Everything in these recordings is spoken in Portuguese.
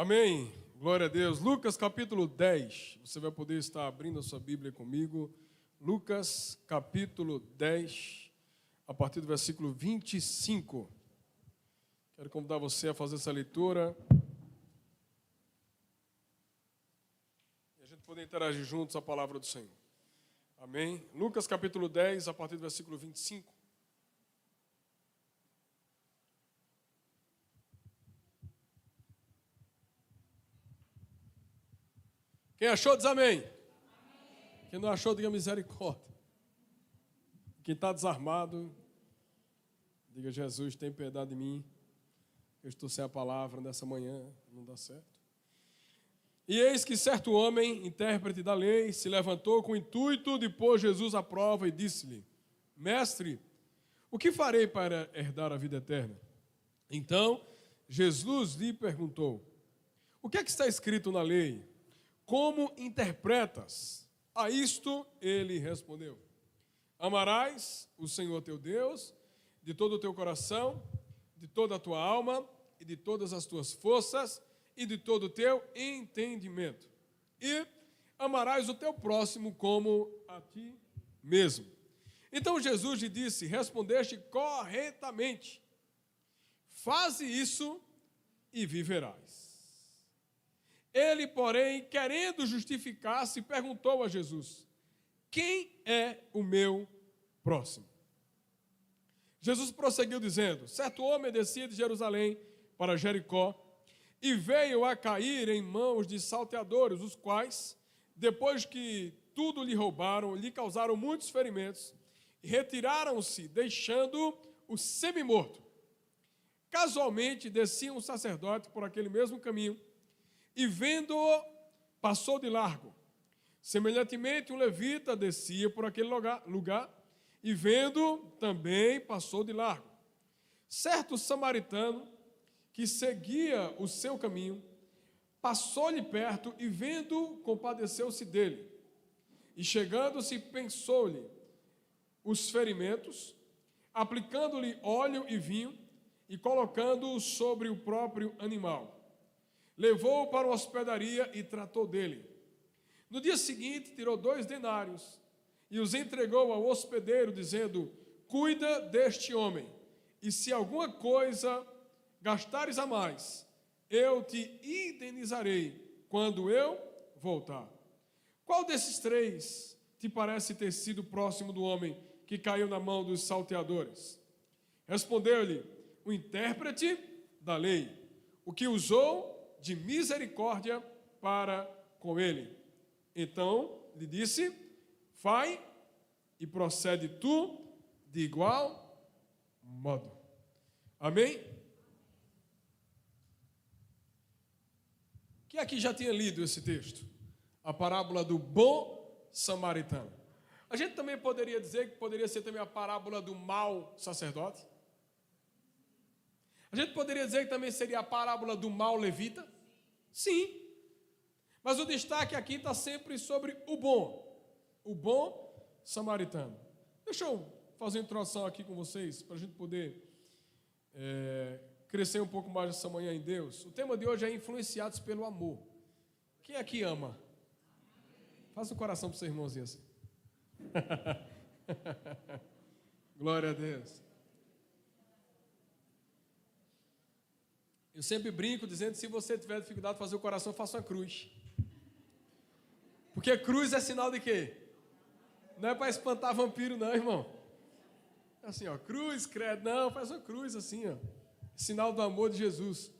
Amém. Glória a Deus. Lucas capítulo 10. Você vai poder estar abrindo a sua Bíblia comigo. Lucas capítulo 10, a partir do versículo 25. Quero convidar você a fazer essa leitura. E a gente poder interagir juntos a palavra do Senhor. Amém. Lucas capítulo 10, a partir do versículo 25. Quem achou, diz amém. Quem não achou, diga misericórdia. Quem está desarmado, diga Jesus, tem piedade de mim. Eu estou sem a palavra nessa manhã, não dá certo. E eis que certo homem, intérprete da lei, se levantou com o intuito de pôr Jesus à prova e disse-lhe: Mestre, o que farei para herdar a vida eterna? Então, Jesus lhe perguntou: O que é que está escrito na lei? Como interpretas? A isto ele respondeu: Amarás o Senhor teu Deus de todo o teu coração, de toda a tua alma e de todas as tuas forças e de todo o teu entendimento. E amarás o teu próximo como a ti mesmo. Então Jesus lhe disse: Respondeste corretamente. Faze isso e viverás. Ele, porém, querendo justificar-se, perguntou a Jesus: Quem é o meu próximo? Jesus prosseguiu dizendo: Certo homem descia de Jerusalém para Jericó e veio a cair em mãos de salteadores, os quais, depois que tudo lhe roubaram, lhe causaram muitos ferimentos retiraram-se, deixando-o semi-morto. Casualmente descia um sacerdote por aquele mesmo caminho e vendo-o, passou de largo. Semelhantemente, um levita descia por aquele lugar, lugar e vendo também passou de largo. Certo samaritano que seguia o seu caminho, passou-lhe perto e vendo, compadeceu-se dele. E chegando-se, pensou-lhe os ferimentos, aplicando-lhe óleo e vinho e colocando-o sobre o próprio animal levou-o para uma hospedaria e tratou dele. No dia seguinte, tirou dois denários e os entregou ao hospedeiro, dizendo: Cuida deste homem, e se alguma coisa gastares a mais, eu te indenizarei quando eu voltar. Qual desses três te parece ter sido próximo do homem que caiu na mão dos salteadores? Respondeu-lhe o intérprete da lei, o que usou de misericórdia para com ele. Então lhe disse: Vai e procede tu de igual modo. Amém? Quem aqui já tinha lido esse texto? A parábola do bom samaritano. A gente também poderia dizer que poderia ser também a parábola do mau sacerdote. A gente poderia dizer que também seria a parábola do mau levita? Sim. Mas o destaque aqui está sempre sobre o bom, o bom samaritano. Deixa eu fazer uma introdução aqui com vocês, para a gente poder é, crescer um pouco mais essa manhã em Deus. O tema de hoje é influenciados pelo amor. Quem aqui ama? Faça o coração para o seu irmãozinho assim. Glória a Deus. Eu sempre brinco dizendo se você tiver dificuldade de fazer o coração, faça uma cruz. Porque cruz é sinal de quê? Não é para espantar vampiro, não, irmão. É assim, ó, cruz, credo, não, faz uma cruz assim, ó. Sinal do amor de Jesus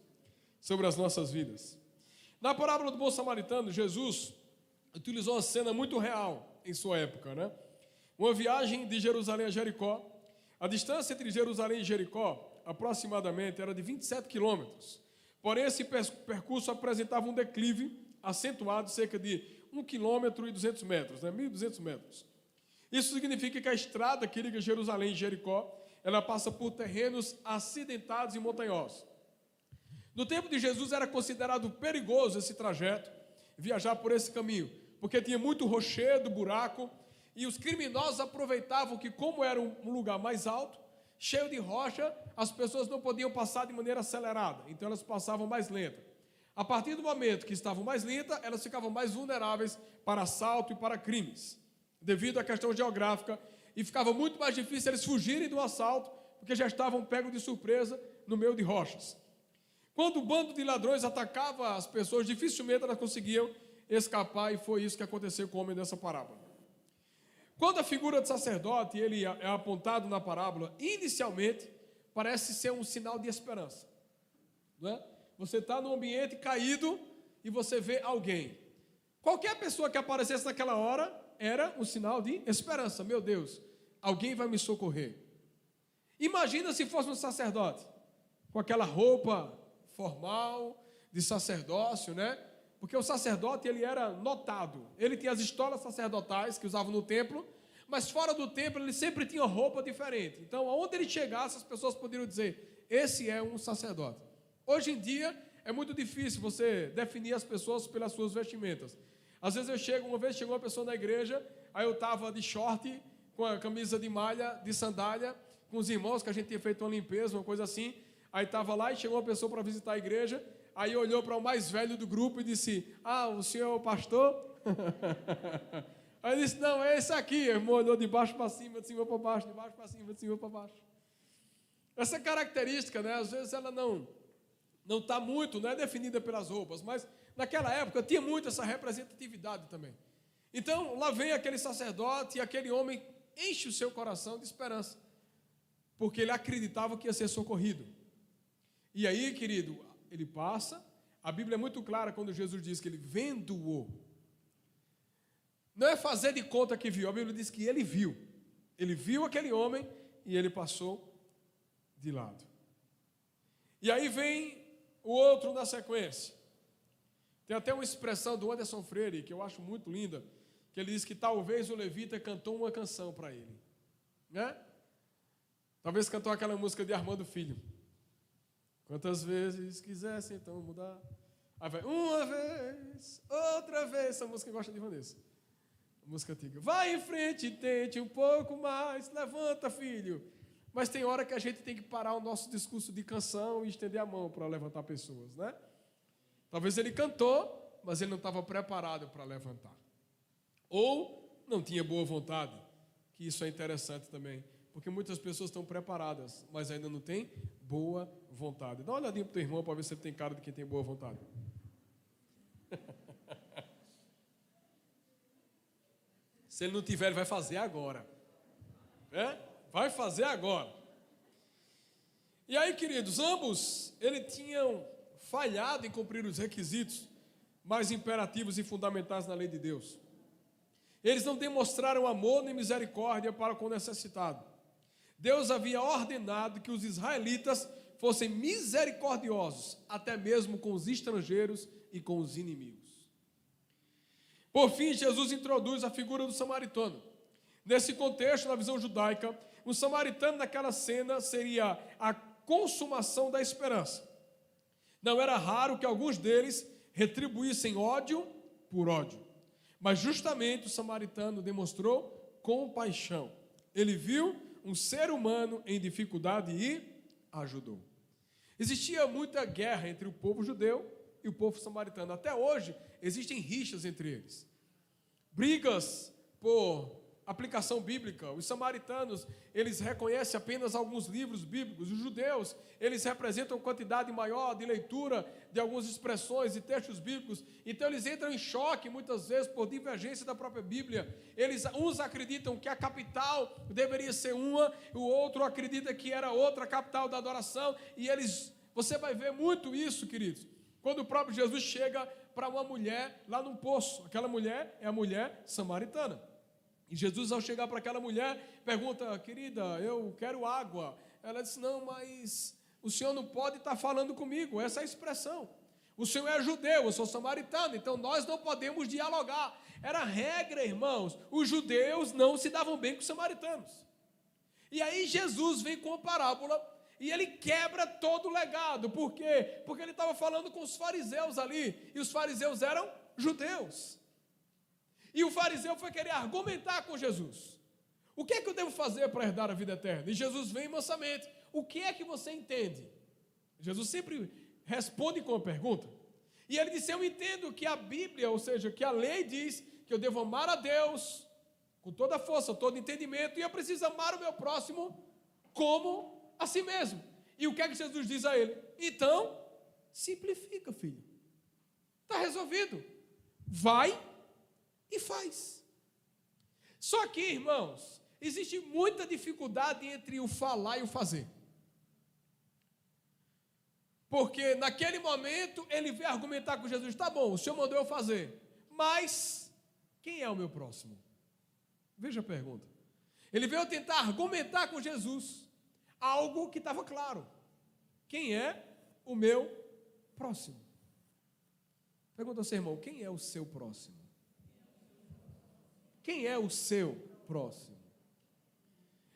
sobre as nossas vidas. Na parábola do bom samaritano, Jesus utilizou uma cena muito real em sua época, né? Uma viagem de Jerusalém a Jericó. A distância entre Jerusalém e Jericó aproximadamente, era de 27 quilômetros. Porém, esse percurso apresentava um declive acentuado, cerca de 1 quilômetro e 200 metros, né? 1.200 metros. Isso significa que a estrada que liga Jerusalém e Jericó, ela passa por terrenos acidentados e montanhosos. No tempo de Jesus era considerado perigoso esse trajeto, viajar por esse caminho, porque tinha muito rochedo, buraco, e os criminosos aproveitavam que, como era um lugar mais alto, cheio de rocha, as pessoas não podiam passar de maneira acelerada, então elas passavam mais lenta. A partir do momento que estavam mais lentas, elas ficavam mais vulneráveis para assalto e para crimes, devido à questão geográfica, e ficava muito mais difícil eles fugirem do assalto, porque já estavam pegos de surpresa no meio de rochas. Quando o bando de ladrões atacava as pessoas, dificilmente elas conseguiam escapar, e foi isso que aconteceu com o homem dessa parábola. Quando a figura de sacerdote ele é apontado na parábola, inicialmente parece ser um sinal de esperança. Não é? Você está num ambiente caído e você vê alguém. Qualquer pessoa que aparecesse naquela hora era um sinal de esperança. Meu Deus, alguém vai me socorrer. Imagina se fosse um sacerdote, com aquela roupa formal de sacerdócio, né? Porque o sacerdote ele era notado. Ele tinha as estolas sacerdotais que usavam no templo, mas fora do templo ele sempre tinha roupa diferente. Então, aonde ele chegasse, as pessoas poderiam dizer: esse é um sacerdote. Hoje em dia é muito difícil você definir as pessoas pelas suas vestimentas. Às vezes eu chego, uma vez chegou uma pessoa na igreja, aí eu estava de short, com a camisa de malha, de sandália, com os irmãos que a gente tinha feito uma limpeza, uma coisa assim. Aí estava lá e chegou uma pessoa para visitar a igreja. Aí olhou para o mais velho do grupo e disse: Ah, o senhor é o pastor? Aí ele disse: Não, é esse aqui. O irmão olhou de baixo para cima, de cima para baixo, de baixo para cima, de cima para baixo. Essa característica, né, às vezes ela não não está muito, não é definida pelas roupas, mas naquela época tinha muito essa representatividade também. Então, lá vem aquele sacerdote e aquele homem enche o seu coração de esperança, porque ele acreditava que ia ser socorrido. E aí, querido, ele passa. A Bíblia é muito clara quando Jesus diz que ele vendo-o. Não é fazer de conta que viu, a Bíblia diz que ele viu. Ele viu aquele homem e ele passou de lado. E aí vem o outro na sequência. Tem até uma expressão do Anderson Freire que eu acho muito linda, que ele diz que talvez o levita cantou uma canção para ele, né? Talvez cantou aquela música de Armando Filho. Quantas vezes quisesse então mudar. Aí vai, uma vez, outra vez. Essa música gosta de Vanessa. Música antiga. Vai em frente, tente um pouco mais. Levanta, filho. Mas tem hora que a gente tem que parar o nosso discurso de canção e estender a mão para levantar pessoas, né? Talvez ele cantou, mas ele não estava preparado para levantar. Ou não tinha boa vontade, que isso é interessante também. Porque muitas pessoas estão preparadas, mas ainda não têm boa vontade. Dá uma olhadinha para o teu irmão para ver se ele tem cara de quem tem boa vontade. se ele não tiver, ele vai fazer agora. É? Vai fazer agora. E aí, queridos, ambos ele tinham falhado em cumprir os requisitos mais imperativos e fundamentais na lei de Deus. Eles não demonstraram amor nem misericórdia para com o necessitado. Deus havia ordenado que os israelitas fossem misericordiosos, até mesmo com os estrangeiros e com os inimigos. Por fim, Jesus introduz a figura do samaritano. Nesse contexto, na visão judaica, o samaritano naquela cena seria a consumação da esperança. Não era raro que alguns deles retribuíssem ódio por ódio, mas justamente o samaritano demonstrou compaixão. Ele viu um ser humano em dificuldade e ajudou. Existia muita guerra entre o povo judeu e o povo samaritano. Até hoje existem rixas entre eles. Brigas por aplicação bíblica. Os samaritanos, eles reconhecem apenas alguns livros bíblicos. Os judeus, eles representam quantidade maior de leitura de algumas expressões e textos bíblicos. Então eles entram em choque muitas vezes por divergência da própria Bíblia. Eles uns acreditam que a capital deveria ser uma, o outro acredita que era outra capital da adoração, e eles você vai ver muito isso, queridos. Quando o próprio Jesus chega para uma mulher lá num poço. Aquela mulher é a mulher samaritana. E Jesus, ao chegar para aquela mulher, pergunta: Querida, eu quero água. Ela disse: Não, mas o senhor não pode estar falando comigo. Essa é a expressão. O senhor é judeu, eu sou samaritano, então nós não podemos dialogar. Era regra, irmãos. Os judeus não se davam bem com os samaritanos. E aí Jesus vem com a parábola e ele quebra todo o legado. Por quê? Porque ele estava falando com os fariseus ali, e os fariseus eram judeus. E o fariseu foi querer argumentar com Jesus. O que é que eu devo fazer para herdar a vida eterna? E Jesus vem mansamente. O que é que você entende? Jesus sempre responde com uma pergunta. E ele disse: Eu entendo que a Bíblia, ou seja, que a lei diz que eu devo amar a Deus com toda a força, todo entendimento, e eu preciso amar o meu próximo como a si mesmo. E o que é que Jesus diz a ele? Então, simplifica, filho. Está resolvido. Vai e faz. Só que, irmãos, existe muita dificuldade entre o falar e o fazer. Porque naquele momento ele veio argumentar com Jesus: tá bom, o senhor mandou eu fazer, mas quem é o meu próximo? Veja a pergunta. Ele veio tentar argumentar com Jesus algo que estava claro: quem é o meu próximo? Pergunta ao seu irmão: quem é o seu próximo? Quem é o seu próximo?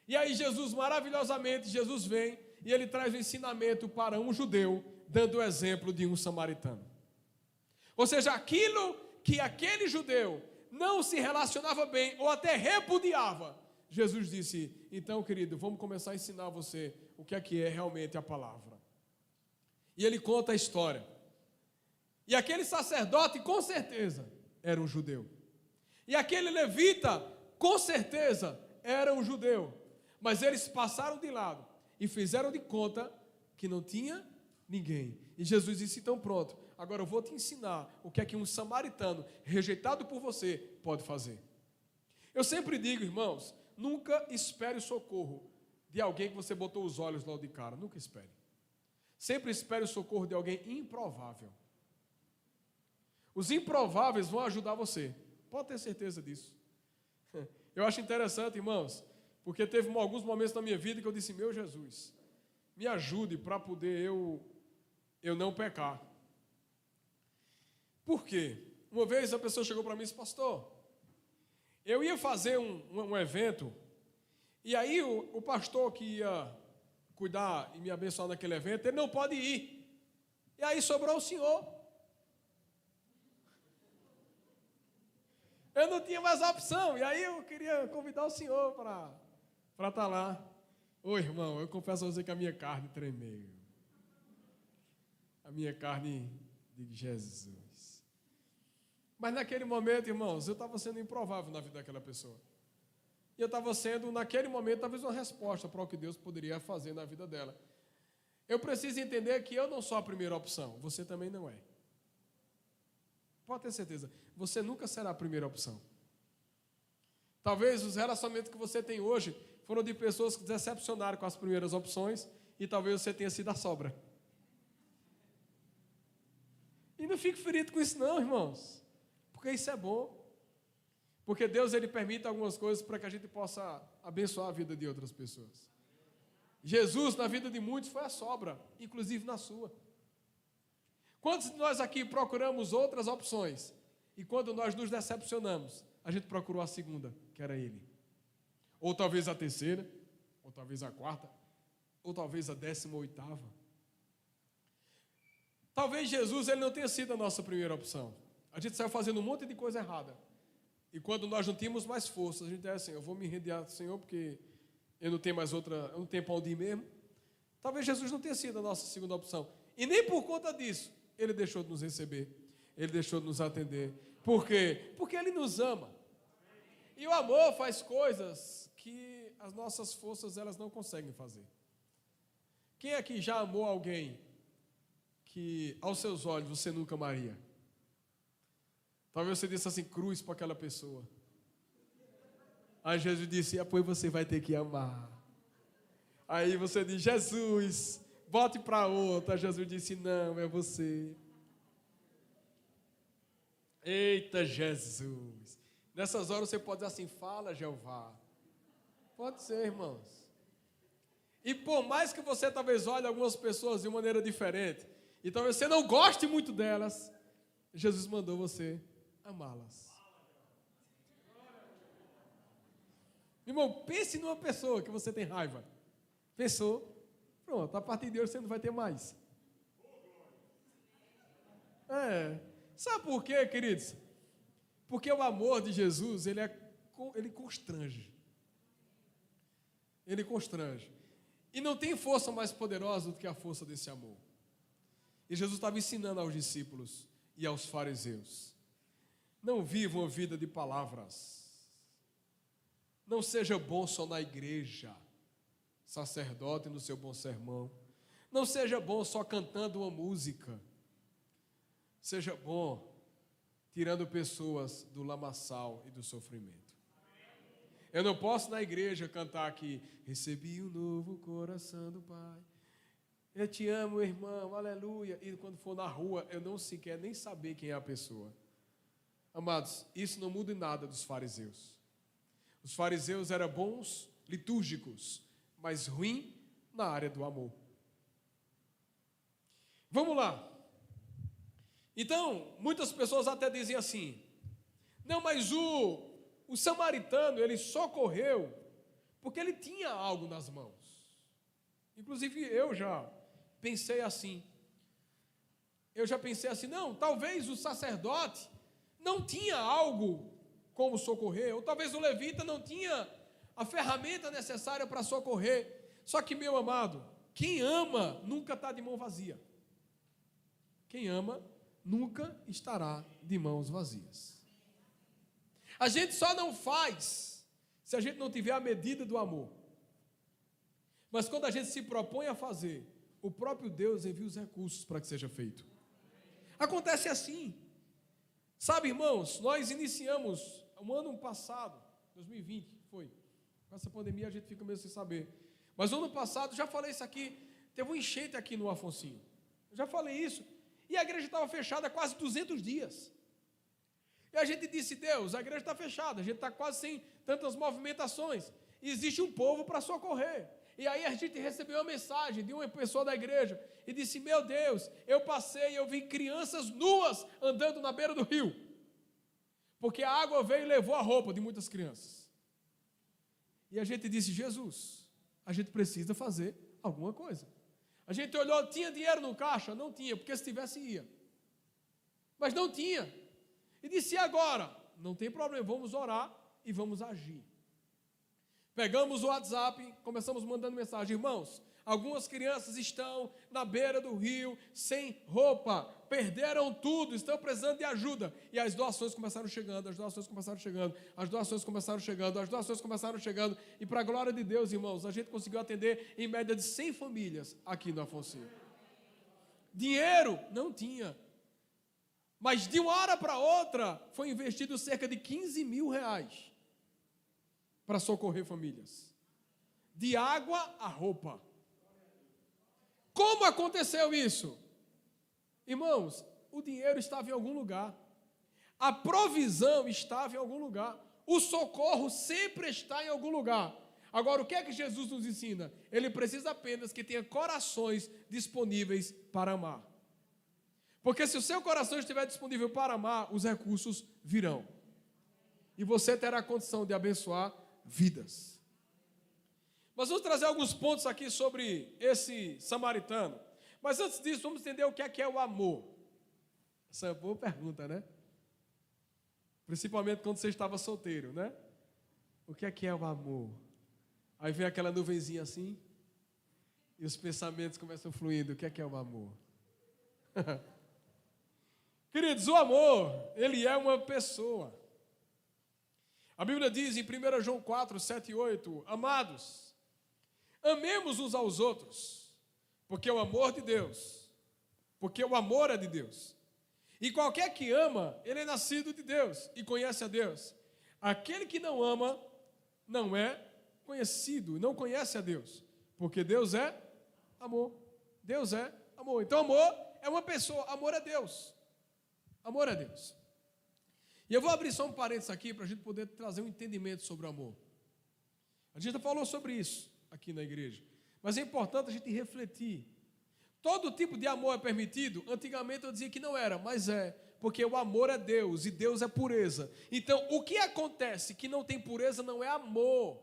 E aí Jesus, maravilhosamente, Jesus vem e ele traz o ensinamento para um judeu, dando o exemplo de um samaritano. Ou seja, aquilo que aquele judeu não se relacionava bem ou até repudiava, Jesus disse: então, querido, vamos começar a ensinar você o que é que é realmente a palavra. E ele conta a história. E aquele sacerdote, com certeza, era um judeu. E aquele levita, com certeza, era um judeu. Mas eles passaram de lado e fizeram de conta que não tinha ninguém. E Jesus disse: então pronto, agora eu vou te ensinar o que é que um samaritano rejeitado por você pode fazer. Eu sempre digo, irmãos, nunca espere o socorro de alguém que você botou os olhos logo de cara. Nunca espere. Sempre espere o socorro de alguém improvável. Os improváveis vão ajudar você. Pode ter certeza disso. Eu acho interessante, irmãos, porque teve alguns momentos na minha vida que eu disse: Meu Jesus, me ajude para poder eu, eu não pecar. Por quê? Uma vez a pessoa chegou para mim e disse: Pastor, eu ia fazer um, um, evento, e aí o, o pastor que ia cuidar e me abençoar naquele evento, ele não pode ir. E aí sobrou o senhor. Eu não tinha mais opção. E aí eu queria convidar o senhor para estar tá lá. Ô irmão, eu confesso a você que a minha carne tremeu. A minha carne de Jesus. Mas naquele momento, irmãos, eu estava sendo improvável na vida daquela pessoa. E eu estava sendo, naquele momento, talvez uma resposta para o que Deus poderia fazer na vida dela. Eu preciso entender que eu não sou a primeira opção, você também não é. Pode ter certeza, você nunca será a primeira opção. Talvez os relacionamentos que você tem hoje foram de pessoas que decepcionaram com as primeiras opções e talvez você tenha sido a sobra. E não fique ferido com isso não, irmãos. Porque isso é bom. Porque Deus ele permite algumas coisas para que a gente possa abençoar a vida de outras pessoas. Jesus, na vida de muitos, foi a sobra, inclusive na sua. Quantos de nós aqui procuramos outras opções e quando nós nos decepcionamos, a gente procurou a segunda, que era Ele? Ou talvez a terceira, ou talvez a quarta, ou talvez a décima oitava. Talvez Jesus ele não tenha sido a nossa primeira opção. A gente saiu fazendo um monte de coisa errada. E quando nós não tínhamos mais forças, a gente é assim, eu vou me render ao Senhor porque eu não tenho mais outra, eu não tenho para onde ir mesmo. Talvez Jesus não tenha sido a nossa segunda opção. E nem por conta disso, ele deixou de nos receber, ele deixou de nos atender. Por quê? Porque ele nos ama. E o amor faz coisas que as nossas forças elas não conseguem fazer. Quem aqui já amou alguém que aos seus olhos você nunca amaria? Talvez você disse assim, cruz para aquela pessoa. Aí Jesus disse, depois você vai ter que amar. Aí você diz, Jesus, volte para outra. Jesus disse, não, é você. Eita Jesus. Nessas horas você pode dizer assim, fala Jeová. Pode ser, irmãos. E por mais que você talvez olhe algumas pessoas de maneira diferente, e talvez você não goste muito delas, Jesus mandou você amá-las. Irmão, pense numa pessoa que você tem raiva. Pensou? Pronto, a partir de hoje você não vai ter mais. É. Sabe por quê, queridos? Porque o amor de Jesus, ele, é, ele constrange. Ele constrange. E não tem força mais poderosa do que a força desse amor. E Jesus estava ensinando aos discípulos e aos fariseus: Não vivam a vida de palavras. Não seja bom só na igreja, sacerdote no seu bom sermão. Não seja bom só cantando uma música. Seja bom tirando pessoas do lamaçal e do sofrimento. Eu não posso na igreja cantar aqui, recebi um novo coração do Pai. Eu te amo, irmão, aleluia. E quando for na rua, eu não sequer nem saber quem é a pessoa. Amados, isso não muda em nada dos fariseus. Os fariseus eram bons, litúrgicos, mas ruim na área do amor. Vamos lá. Então, muitas pessoas até dizem assim: não, mas o, o samaritano, ele socorreu porque ele tinha algo nas mãos. Inclusive eu já pensei assim. Eu já pensei assim, não, talvez o sacerdote não tinha algo como socorrer, ou talvez o levita não tinha a ferramenta necessária para socorrer. Só que, meu amado, quem ama nunca está de mão vazia. Quem ama nunca estará de mãos vazias. A gente só não faz se a gente não tiver a medida do amor. Mas quando a gente se propõe a fazer, o próprio Deus envia os recursos para que seja feito. Acontece assim. Sabe, irmãos, nós iniciamos um ano passado, 2020, foi. Com essa pandemia a gente fica meio sem saber. Mas ano passado, já falei isso aqui, teve um enchente aqui no Afonsinho. Eu já falei isso. E a igreja estava fechada há quase 200 dias. E a gente disse: Deus, a igreja está fechada, a gente está quase sem tantas movimentações. Existe um povo para socorrer. E aí a gente recebeu uma mensagem de uma pessoa da igreja e disse: Meu Deus, eu passei e eu vi crianças nuas andando na beira do rio. Porque a água veio e levou a roupa de muitas crianças. E a gente disse: Jesus, a gente precisa fazer alguma coisa. A gente olhou, tinha dinheiro no caixa? Não tinha, porque se tivesse, ia. Mas não tinha. E disse: e agora? Não tem problema, vamos orar e vamos agir. Pegamos o WhatsApp, começamos mandando mensagem, irmãos. Algumas crianças estão na beira do rio sem roupa, perderam tudo, estão precisando de ajuda. E as doações começaram chegando, as doações começaram chegando, as doações começaram chegando, as doações começaram chegando. E para a glória de Deus, irmãos, a gente conseguiu atender em média de 100 famílias aqui no Afonso. Dinheiro não tinha. Mas de uma hora para outra foi investido cerca de 15 mil reais para socorrer famílias. De água a roupa. Como aconteceu isso? Irmãos, o dinheiro estava em algum lugar, a provisão estava em algum lugar, o socorro sempre está em algum lugar. Agora, o que é que Jesus nos ensina? Ele precisa apenas que tenha corações disponíveis para amar. Porque se o seu coração estiver disponível para amar, os recursos virão. E você terá condição de abençoar vidas. Mas vamos trazer alguns pontos aqui sobre esse samaritano. Mas antes disso, vamos entender o que é que é o amor. Essa é uma boa pergunta, né? Principalmente quando você estava solteiro, né? O que é que é o amor? Aí vem aquela nuvenzinha assim, e os pensamentos começam fluindo. O que é que é o amor? Queridos, o amor, ele é uma pessoa. A Bíblia diz em 1 João 4, 7 e 8: Amados, amemos uns aos outros, porque o amor de Deus, porque o amor é de Deus. E qualquer que ama, ele é nascido de Deus e conhece a Deus. Aquele que não ama, não é conhecido, não conhece a Deus, porque Deus é amor. Deus é amor. Então, amor é uma pessoa, amor é Deus. Amor é Deus. E eu vou abrir só um parênteses aqui para a gente poder trazer um entendimento sobre o amor. A gente já falou sobre isso aqui na igreja, mas é importante a gente refletir. Todo tipo de amor é permitido? Antigamente eu dizia que não era, mas é, porque o amor é Deus e Deus é pureza. Então, o que acontece que não tem pureza não é amor.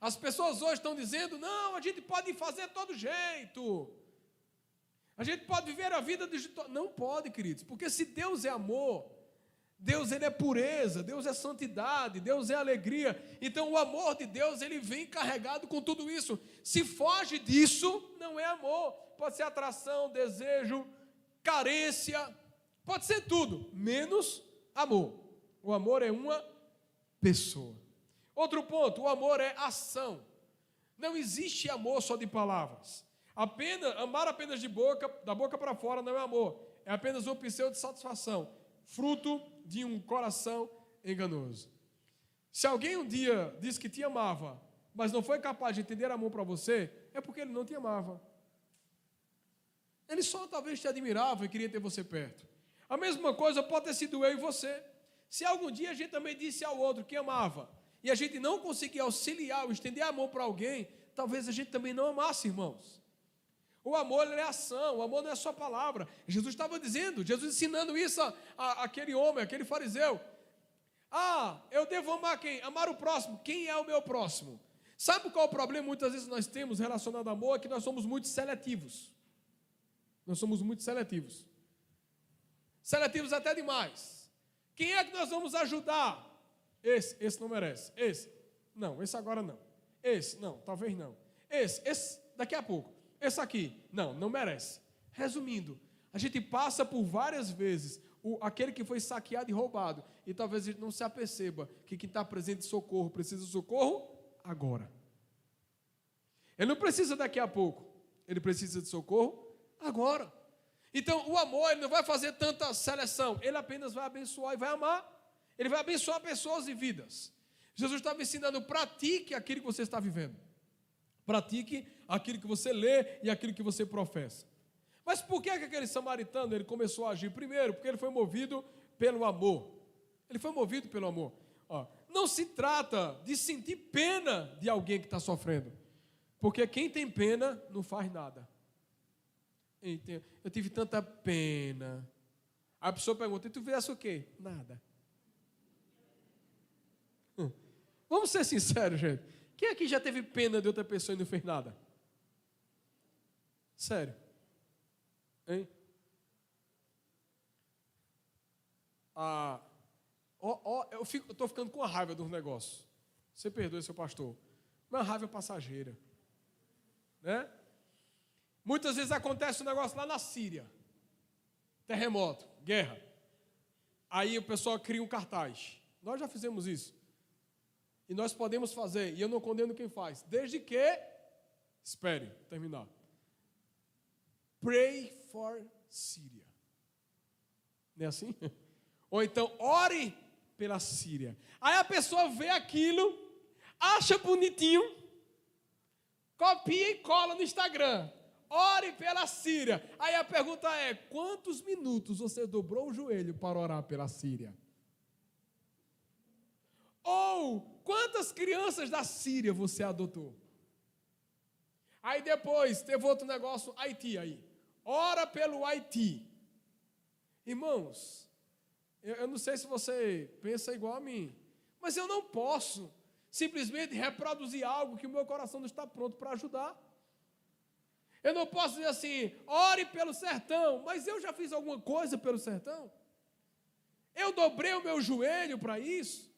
As pessoas hoje estão dizendo: não, a gente pode fazer todo jeito. A gente pode viver a vida digital. Não pode, queridos, porque se Deus é amor, Deus ele é pureza, Deus é santidade, Deus é alegria. Então o amor de Deus ele vem carregado com tudo isso. Se foge disso, não é amor. Pode ser atração, desejo, carência, pode ser tudo, menos amor. O amor é uma pessoa. Outro ponto, o amor é ação. Não existe amor só de palavras. Apenas, amar apenas de boca, da boca para fora não é amor. É apenas um pseudo de satisfação, fruto de um coração enganoso. Se alguém um dia disse que te amava, mas não foi capaz de entender amor para você, é porque ele não te amava. Ele só talvez te admirava e queria ter você perto. A mesma coisa pode ter sido eu e você. Se algum dia a gente também disse ao outro que amava, e a gente não conseguir auxiliar ou estender amor para alguém, talvez a gente também não amasse, irmãos. O amor é ação, o amor não é só palavra. Jesus estava dizendo, Jesus ensinando isso a, aquele homem, aquele fariseu. Ah, eu devo amar quem? Amar o próximo. Quem é o meu próximo? Sabe qual é o problema muitas vezes nós temos relacionado ao amor? É que nós somos muito seletivos. Nós somos muito seletivos. Seletivos até demais. Quem é que nós vamos ajudar? Esse, esse não merece. Esse, não, esse agora não. Esse, não, talvez não. Esse, esse, daqui a pouco. Esse aqui, não, não merece. Resumindo, a gente passa por várias vezes o, aquele que foi saqueado e roubado, e talvez a gente não se aperceba que quem está presente de socorro precisa de socorro agora. Ele não precisa daqui a pouco, ele precisa de socorro agora. Então, o amor, ele não vai fazer tanta seleção, ele apenas vai abençoar e vai amar. Ele vai abençoar pessoas e vidas. Jesus estava ensinando, pratique aquilo que você está vivendo. Pratique aquilo que você lê e aquilo que você professa. Mas por que, que aquele samaritano ele começou a agir? Primeiro, porque ele foi movido pelo amor. Ele foi movido pelo amor. Ó, não se trata de sentir pena de alguém que está sofrendo. Porque quem tem pena não faz nada. Eu tive tanta pena. A pessoa pergunta: e tu fizesse o quê? Nada. Vamos ser sinceros, gente. Quem aqui já teve pena de outra pessoa e não fez nada? Sério. Hein? Ah, ó, ó, eu estou ficando com a raiva dos negócios. Você perdoe, seu pastor. Uma raiva passageira. Né? Muitas vezes acontece um negócio lá na Síria. Terremoto, guerra. Aí o pessoal cria um cartaz. Nós já fizemos isso. E nós podemos fazer, e eu não condeno quem faz, desde que, espere, terminar. Pray for Síria. Não é assim? Ou então, ore pela Síria. Aí a pessoa vê aquilo, acha bonitinho, copia e cola no Instagram. Ore pela Síria. Aí a pergunta é: quantos minutos você dobrou o joelho para orar pela Síria? Ou quantas crianças da Síria você adotou? Aí depois teve outro negócio, Haiti aí. Ora pelo Haiti. Irmãos, eu, eu não sei se você pensa igual a mim, mas eu não posso simplesmente reproduzir algo que o meu coração não está pronto para ajudar. Eu não posso dizer assim, ore pelo sertão, mas eu já fiz alguma coisa pelo sertão. Eu dobrei o meu joelho para isso.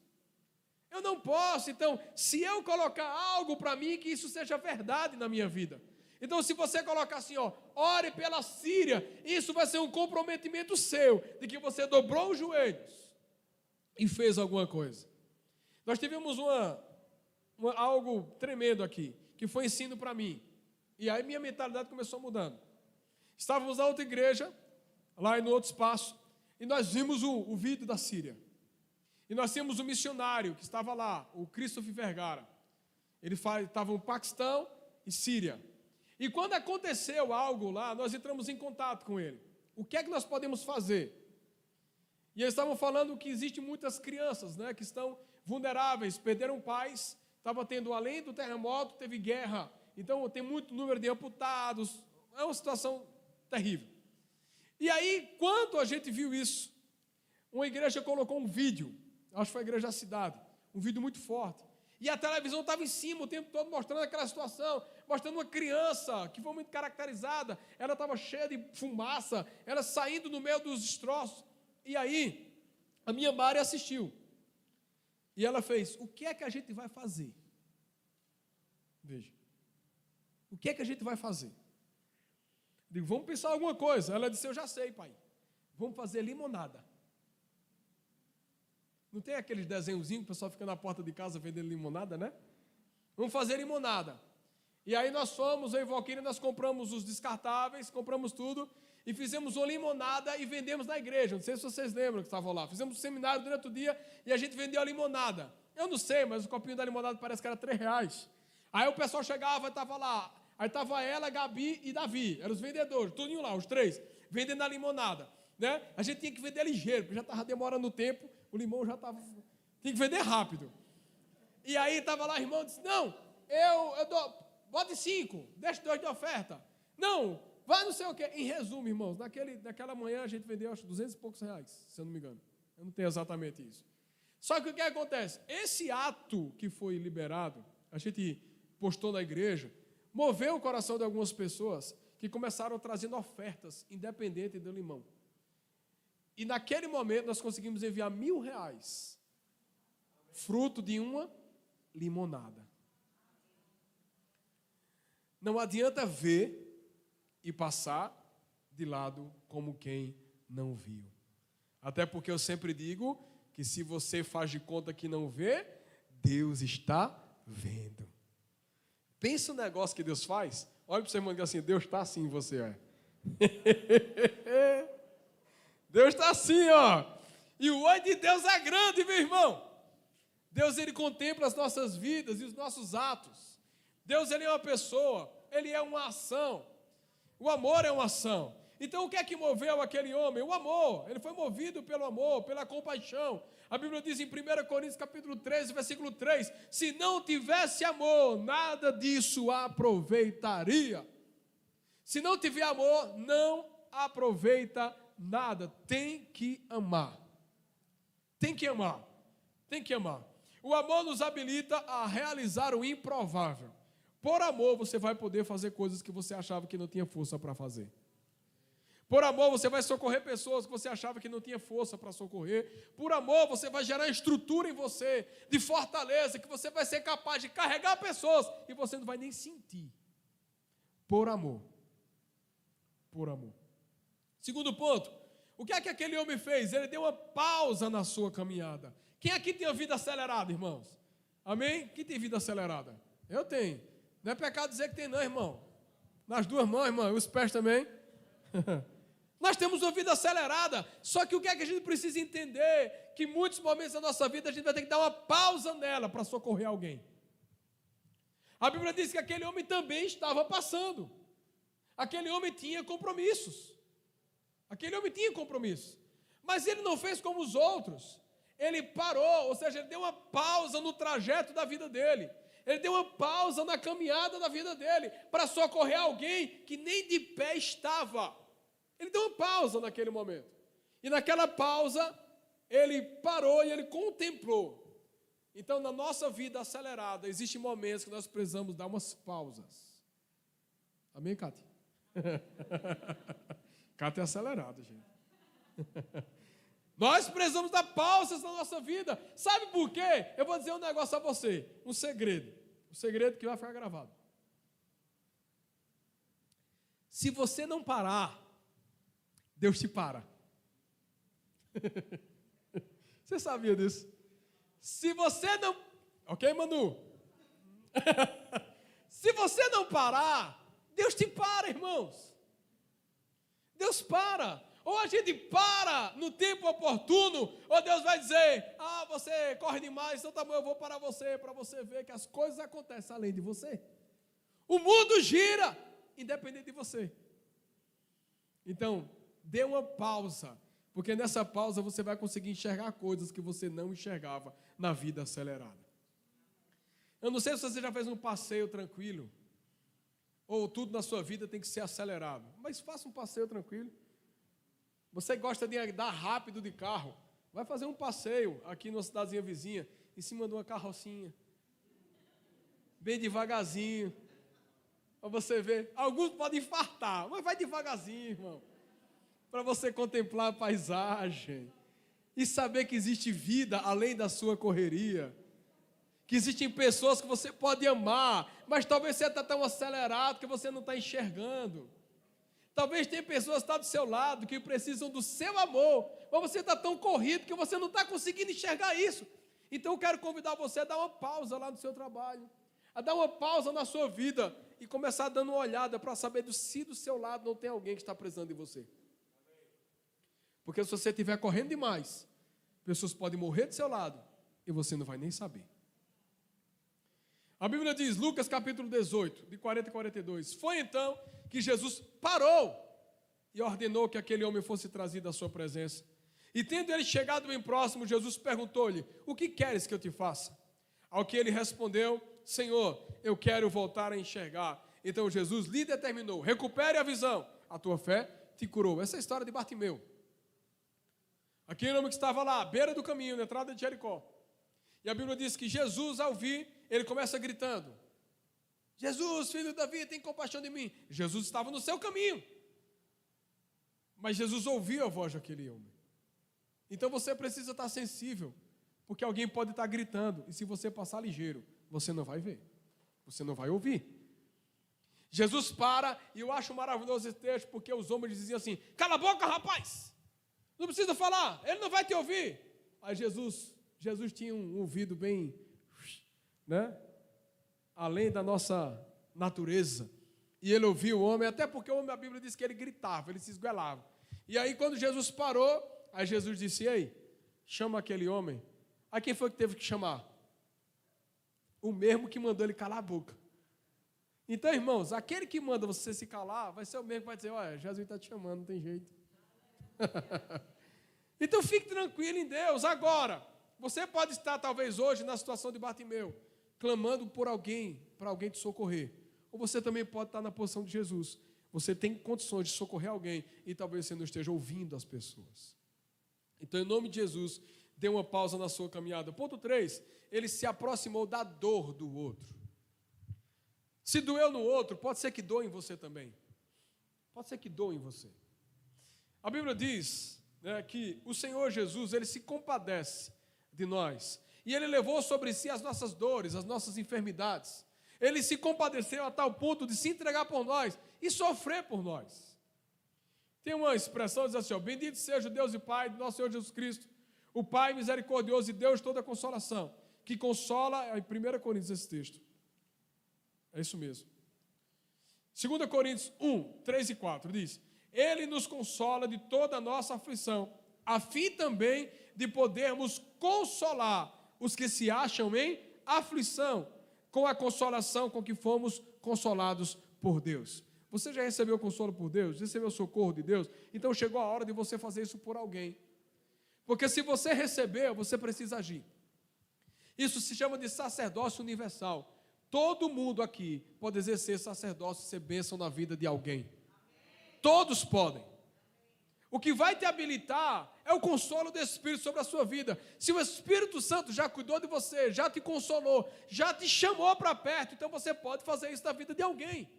Eu não posso, então, se eu colocar algo para mim, que isso seja verdade na minha vida. Então, se você colocar assim, ó, ore pela Síria, isso vai ser um comprometimento seu, de que você dobrou os joelhos e fez alguma coisa. Nós tivemos uma, uma algo tremendo aqui, que foi ensino para mim. E aí minha mentalidade começou mudando. Estávamos na outra igreja, lá no outro espaço, e nós vimos o, o vídeo da Síria. E nós tínhamos um missionário que estava lá, o Christopher Vergara. Ele estava no Paquistão e Síria. E quando aconteceu algo lá, nós entramos em contato com ele. O que é que nós podemos fazer? E eles estavam falando que existem muitas crianças né, que estão vulneráveis, perderam pais, estava tendo, além do terremoto, teve guerra. Então tem muito número de amputados. É uma situação terrível. E aí, quando a gente viu isso, uma igreja colocou um vídeo acho que foi a igreja da cidade, um vídeo muito forte. E a televisão estava em cima o tempo todo mostrando aquela situação, mostrando uma criança que foi muito caracterizada, ela estava cheia de fumaça, ela saindo no meio dos destroços. E aí, a minha Mari assistiu. E ela fez: O que é que a gente vai fazer? Veja. O que é que a gente vai fazer? Digo, vamos pensar alguma coisa. Ela disse, eu já sei, pai. Vamos fazer limonada. Não tem aqueles desenhozinhos que o pessoal fica na porta de casa vendendo limonada, né? Vamos fazer limonada. E aí nós fomos, eu e Valquíria, nós compramos os descartáveis, compramos tudo e fizemos uma limonada e vendemos na igreja. Não sei se vocês lembram que estavam lá. Fizemos um seminário durante o dia e a gente vendeu a limonada. Eu não sei, mas o copinho da limonada parece que era três reais. Aí o pessoal chegava e estava lá. Aí estava ela, Gabi e Davi. Eram os vendedores, tudinho lá, os três, vendendo a limonada. Né? A gente tinha que vender ligeiro, porque já estava demorando o tempo, o limão já estava. Tinha que vender rápido. E aí estava lá, irmão disse: Não, eu, eu dou, bote cinco, deixa dois de oferta. Não, vai não sei o quê. Em resumo, irmãos, naquele, naquela manhã a gente vendeu acho 200 e poucos reais, se eu não me engano. Eu não tenho exatamente isso. Só que o que acontece? Esse ato que foi liberado, a gente postou na igreja, moveu o coração de algumas pessoas que começaram trazendo ofertas, independente do limão. E naquele momento nós conseguimos enviar mil reais, fruto de uma limonada. Não adianta ver e passar de lado como quem não viu. Até porque eu sempre digo que se você faz de conta que não vê, Deus está vendo. Pensa no negócio que Deus faz. Olha para o seu irmão e diga assim: Deus está assim, você é. Deus está assim, ó. E o olho de Deus é grande, meu irmão. Deus ele contempla as nossas vidas e os nossos atos. Deus ele é uma pessoa, ele é uma ação. O amor é uma ação. Então o que é que moveu aquele homem? O amor. Ele foi movido pelo amor, pela compaixão. A Bíblia diz em 1 Coríntios capítulo 13, versículo 3: se não tivesse amor, nada disso aproveitaria. Se não tiver amor, não aproveita nada. Tem que amar. Tem que amar. Tem que amar. O amor nos habilita a realizar o improvável. Por amor, você vai poder fazer coisas que você achava que não tinha força para fazer. Por amor, você vai socorrer pessoas que você achava que não tinha força para socorrer. Por amor, você vai gerar estrutura em você, de fortaleza, que você vai ser capaz de carregar pessoas e você não vai nem sentir. Por amor. Por amor. Segundo ponto, o que é que aquele homem fez? Ele deu uma pausa na sua caminhada. Quem aqui tem a vida acelerada, irmãos? Amém? Quem tem vida acelerada? Eu tenho. Não é pecado dizer que tem, não, irmão. Nas duas mãos, irmão, os pés também. Nós temos uma vida acelerada, só que o que é que a gente precisa entender? Que muitos momentos da nossa vida a gente vai ter que dar uma pausa nela para socorrer alguém. A Bíblia diz que aquele homem também estava passando. Aquele homem tinha compromissos. Aquele homem tinha compromissos. Mas ele não fez como os outros. Ele parou, ou seja, ele deu uma pausa no trajeto da vida dele. Ele deu uma pausa na caminhada da vida dele para socorrer alguém que nem de pé estava. Ele deu uma pausa naquele momento. E naquela pausa, ele parou e ele contemplou. Então, na nossa vida acelerada, existem momentos que nós precisamos dar umas pausas. Amém, Cátia? Cátia é acelerada, gente. Nós precisamos dar pausas na nossa vida. Sabe por quê? Eu vou dizer um negócio a você, um segredo. Um segredo que vai ficar gravado. Se você não parar Deus te para. Você sabia disso? Se você não. Ok, Manu? Se você não parar, Deus te para, irmãos. Deus para. Ou a gente para no tempo oportuno, ou Deus vai dizer: Ah, você corre demais, então tá bom, eu vou parar você, para você ver que as coisas acontecem além de você. O mundo gira, independente de você. Então, Dê uma pausa, porque nessa pausa você vai conseguir enxergar coisas que você não enxergava na vida acelerada. Eu não sei se você já fez um passeio tranquilo, ou tudo na sua vida tem que ser acelerado, mas faça um passeio tranquilo. Você gosta de andar rápido de carro, vai fazer um passeio aqui numa cidadezinha vizinha, em cima de uma carrocinha, bem devagarzinho, para você ver. Alguns podem infartar, mas vai devagarzinho, irmão para você contemplar a paisagem e saber que existe vida além da sua correria. Que existem pessoas que você pode amar, mas talvez você está tão acelerado que você não está enxergando. Talvez tenha pessoas que estão do seu lado que precisam do seu amor, mas você está tão corrido que você não está conseguindo enxergar isso. Então eu quero convidar você a dar uma pausa lá no seu trabalho, a dar uma pausa na sua vida e começar dando uma olhada para saber se do seu lado não tem alguém que está precisando de você. Porque se você estiver correndo demais, pessoas podem morrer do seu lado e você não vai nem saber. A Bíblia diz, Lucas capítulo 18, de 40 a 42. Foi então que Jesus parou e ordenou que aquele homem fosse trazido à sua presença. E tendo ele chegado bem próximo, Jesus perguntou-lhe: O que queres que eu te faça? Ao que ele respondeu: Senhor, eu quero voltar a enxergar. Então Jesus lhe determinou: Recupere a visão, a tua fé te curou. Essa é a história de Bartimeu. Aquele homem que estava lá, à beira do caminho, na entrada de Jericó. E a Bíblia diz que Jesus, ao vir, ele começa gritando: Jesus, filho de Davi, tem compaixão de mim. Jesus estava no seu caminho. Mas Jesus ouviu a voz daquele homem. Então você precisa estar sensível, porque alguém pode estar gritando, e se você passar ligeiro, você não vai ver, você não vai ouvir. Jesus para, e eu acho maravilhoso esse texto, porque os homens diziam assim: cala a boca, rapaz, não precisa falar, ele não vai te ouvir. Aí Jesus, Jesus tinha um ouvido bem, né? Além da nossa natureza. E ele ouviu o homem, até porque o homem, a Bíblia diz que ele gritava, ele se esguelava. E aí, quando Jesus parou, aí Jesus disse: Ei, chama aquele homem. Aí quem foi que teve que chamar? O mesmo que mandou ele calar a boca. Então, irmãos, aquele que manda você se calar, vai ser o mesmo que vai dizer: Olha, Jesus está te chamando, não tem jeito. então fique tranquilo em Deus. Agora, você pode estar talvez hoje na situação de Bartimeu clamando por alguém, para alguém te socorrer. Ou você também pode estar na posição de Jesus. Você tem condições de socorrer alguém e talvez você não esteja ouvindo as pessoas. Então, em nome de Jesus, dê uma pausa na sua caminhada. Ponto 3, ele se aproximou da dor do outro. Se doeu no outro, pode ser que doe em você também. Pode ser que doe em você. A Bíblia diz né, que o Senhor Jesus, ele se compadece de nós e ele levou sobre si as nossas dores, as nossas enfermidades. Ele se compadeceu a tal ponto de se entregar por nós e sofrer por nós. Tem uma expressão que diz assim: ó, Bendito seja o Deus e Pai do nosso Senhor Jesus Cristo, o Pai misericordioso e Deus de toda consolação, que consola, é em 1 Coríntios esse texto. É isso mesmo. 2 Coríntios 1, 3 e 4 diz: Ele nos consola de toda a nossa aflição, a fim também de podermos consolar os que se acham em aflição, com a consolação com que fomos consolados por Deus. Você já recebeu consolo por Deus? Recebeu socorro de Deus? Então chegou a hora de você fazer isso por alguém. Porque se você recebeu, você precisa agir. Isso se chama de sacerdócio universal. Todo mundo aqui pode exercer sacerdócio e ser bênção na vida de alguém. Todos podem. O que vai te habilitar é o consolo do Espírito sobre a sua vida. Se o Espírito Santo já cuidou de você, já te consolou, já te chamou para perto, então você pode fazer isso na vida de alguém.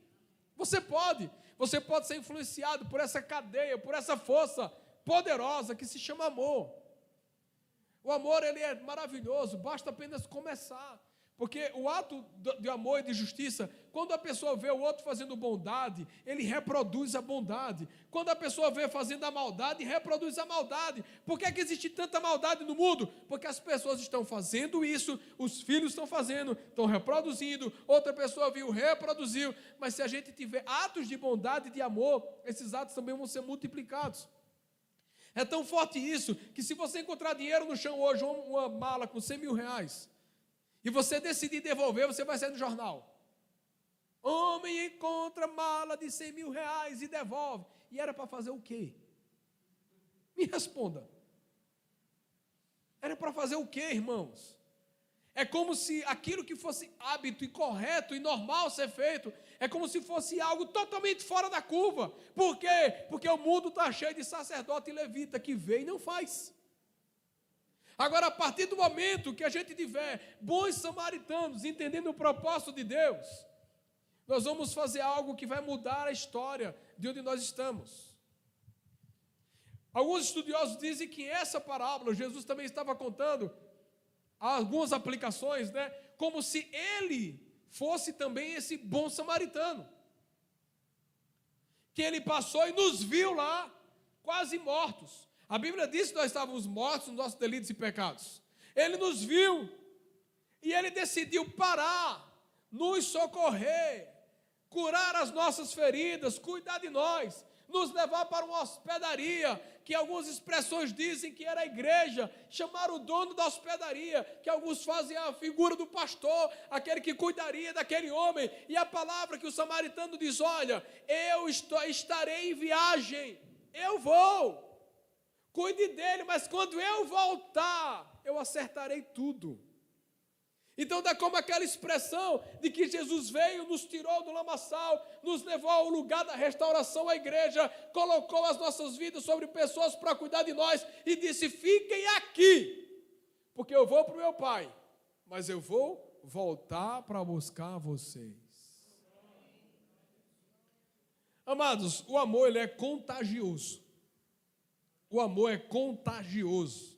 Você pode. Você pode ser influenciado por essa cadeia, por essa força poderosa que se chama amor. O amor ele é maravilhoso, basta apenas começar. Porque o ato de amor e de justiça, quando a pessoa vê o outro fazendo bondade, ele reproduz a bondade. Quando a pessoa vê fazendo a maldade, reproduz a maldade. Por que, é que existe tanta maldade no mundo? Porque as pessoas estão fazendo isso, os filhos estão fazendo, estão reproduzindo, outra pessoa viu, reproduziu. Mas se a gente tiver atos de bondade e de amor, esses atos também vão ser multiplicados. É tão forte isso que se você encontrar dinheiro no chão hoje, uma mala com 100 mil reais, e você decidir devolver, você vai sair no jornal. Homem encontra mala de 100 mil reais e devolve. E era para fazer o quê? Me responda. Era para fazer o quê, irmãos? É como se aquilo que fosse hábito e correto e normal ser feito, é como se fosse algo totalmente fora da curva. Por quê? Porque o mundo está cheio de sacerdote e levita que vê e não faz. Agora, a partir do momento que a gente tiver bons samaritanos, entendendo o propósito de Deus, nós vamos fazer algo que vai mudar a história de onde nós estamos. Alguns estudiosos dizem que essa parábola, Jesus também estava contando algumas aplicações, né? Como se ele fosse também esse bom samaritano. que ele passou e nos viu lá, quase mortos. A Bíblia diz que nós estávamos mortos nos nossos delitos e pecados. Ele nos viu e ele decidiu parar, nos socorrer, curar as nossas feridas, cuidar de nós, nos levar para uma hospedaria, que algumas expressões dizem que era a igreja, chamar o dono da hospedaria, que alguns fazem a figura do pastor, aquele que cuidaria daquele homem, e a palavra que o samaritano diz: Olha, eu estou, estarei em viagem, eu vou, cuide dele, mas quando eu voltar, eu acertarei tudo. Então dá como aquela expressão de que Jesus veio, nos tirou do lamaçal, nos levou ao lugar da restauração à igreja, colocou as nossas vidas sobre pessoas para cuidar de nós e disse: "Fiquem aqui, porque eu vou para o meu Pai, mas eu vou voltar para buscar vocês". Amados, o amor ele é contagioso. O amor é contagioso.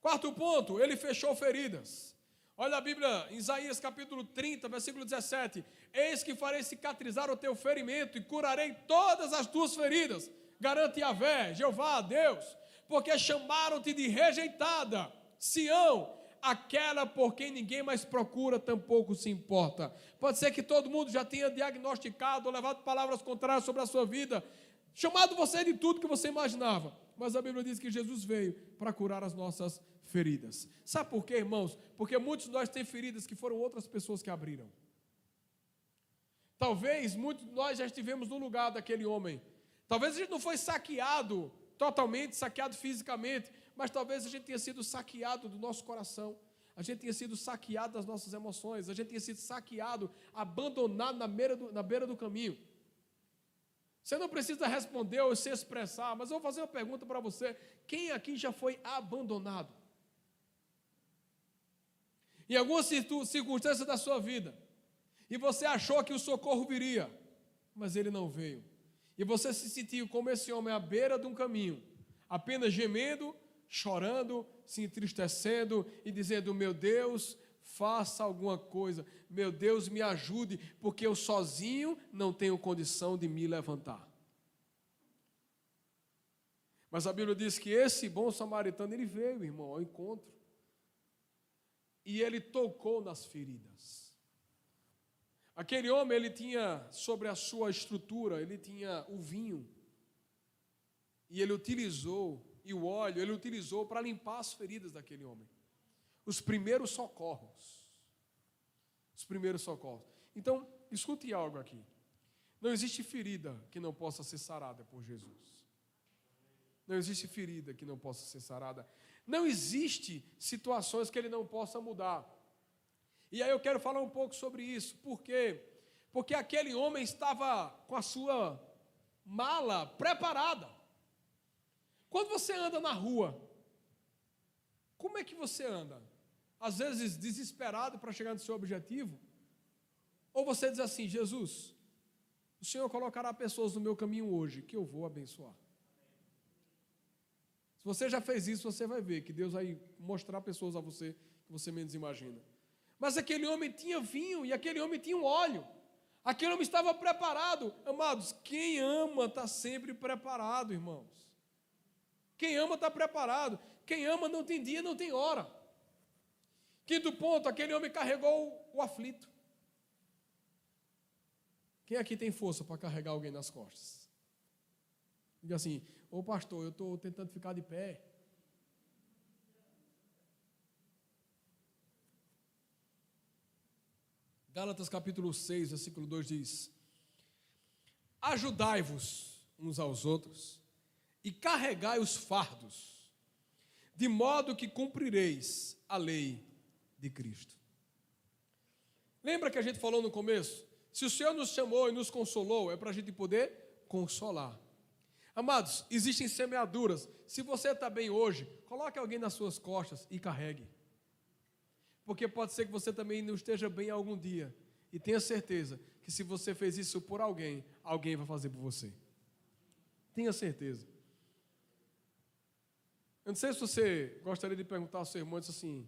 Quarto ponto, ele fechou feridas. Olha a Bíblia, Isaías capítulo 30, versículo 17: Eis que farei cicatrizar o teu ferimento e curarei todas as tuas feridas. Garante Yahvé, Jeová, Deus, porque chamaram-te de rejeitada, Sião, aquela por quem ninguém mais procura, tampouco se importa. Pode ser que todo mundo já tenha diagnosticado, levado palavras contrárias sobre a sua vida, chamado você de tudo que você imaginava. Mas a Bíblia diz que Jesus veio para curar as nossas feridas. Sabe por quê, irmãos? Porque muitos de nós têm feridas que foram outras pessoas que abriram. Talvez muitos de nós já estivemos no lugar daquele homem. Talvez a gente não foi saqueado totalmente, saqueado fisicamente, mas talvez a gente tenha sido saqueado do nosso coração. A gente tenha sido saqueado das nossas emoções, a gente tenha sido saqueado, abandonado na beira do, na beira do caminho. Você não precisa responder ou se expressar, mas eu vou fazer uma pergunta para você: quem aqui já foi abandonado? em alguma circunstância da sua vida, e você achou que o socorro viria, mas ele não veio, e você se sentiu como esse homem à beira de um caminho, apenas gemendo, chorando, se entristecendo e dizendo: Meu Deus, faça alguma coisa, meu Deus, me ajude, porque eu sozinho não tenho condição de me levantar. Mas a Bíblia diz que esse bom samaritano, ele veio, irmão, ao encontro e ele tocou nas feridas. Aquele homem, ele tinha sobre a sua estrutura, ele tinha o vinho, e ele utilizou, e o óleo, ele utilizou para limpar as feridas daquele homem. Os primeiros socorros. Os primeiros socorros. Então, escute algo aqui. Não existe ferida que não possa ser sarada por Jesus. Não existe ferida que não possa ser sarada. Não existe situações que ele não possa mudar. E aí eu quero falar um pouco sobre isso. Por quê? Porque aquele homem estava com a sua mala preparada. Quando você anda na rua, como é que você anda? Às vezes desesperado para chegar no seu objetivo? Ou você diz assim: Jesus, o Senhor colocará pessoas no meu caminho hoje que eu vou abençoar. Se você já fez isso, você vai ver que Deus vai mostrar pessoas a você que você menos imagina. Mas aquele homem tinha vinho e aquele homem tinha um óleo. Aquele homem estava preparado. Amados, quem ama está sempre preparado, irmãos. Quem ama está preparado. Quem ama não tem dia, não tem hora. Quinto ponto, aquele homem carregou o aflito. Quem aqui tem força para carregar alguém nas costas? Diga assim: Ô pastor, eu estou tentando ficar de pé. Gálatas capítulo 6, versículo 2 diz: Ajudai-vos uns aos outros e carregai os fardos, de modo que cumprireis a lei de Cristo. Lembra que a gente falou no começo? Se o Senhor nos chamou e nos consolou, é para a gente poder consolar. Amados, existem semeaduras. Se você está bem hoje, coloque alguém nas suas costas e carregue. Porque pode ser que você também não esteja bem algum dia. E tenha certeza que se você fez isso por alguém, alguém vai fazer por você. Tenha certeza. Eu não sei se você gostaria de perguntar ao seu irmão assim: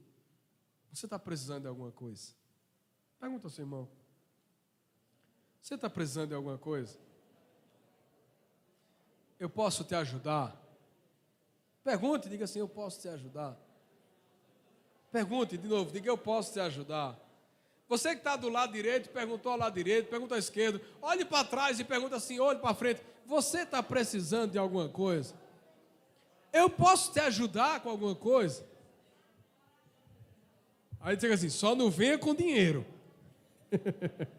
Você está precisando de alguma coisa? Pergunta ao seu irmão. Você está precisando de alguma coisa? Eu posso te ajudar? Pergunte, diga assim: Eu posso te ajudar. Pergunte de novo, diga: Eu posso te ajudar. Você que está do lado direito, perguntou ao lado direito, pergunta ao esquerdo, olhe para trás e pergunta assim, olhe para frente. Você está precisando de alguma coisa? Eu posso te ajudar com alguma coisa? Aí diz assim, só não venha com dinheiro.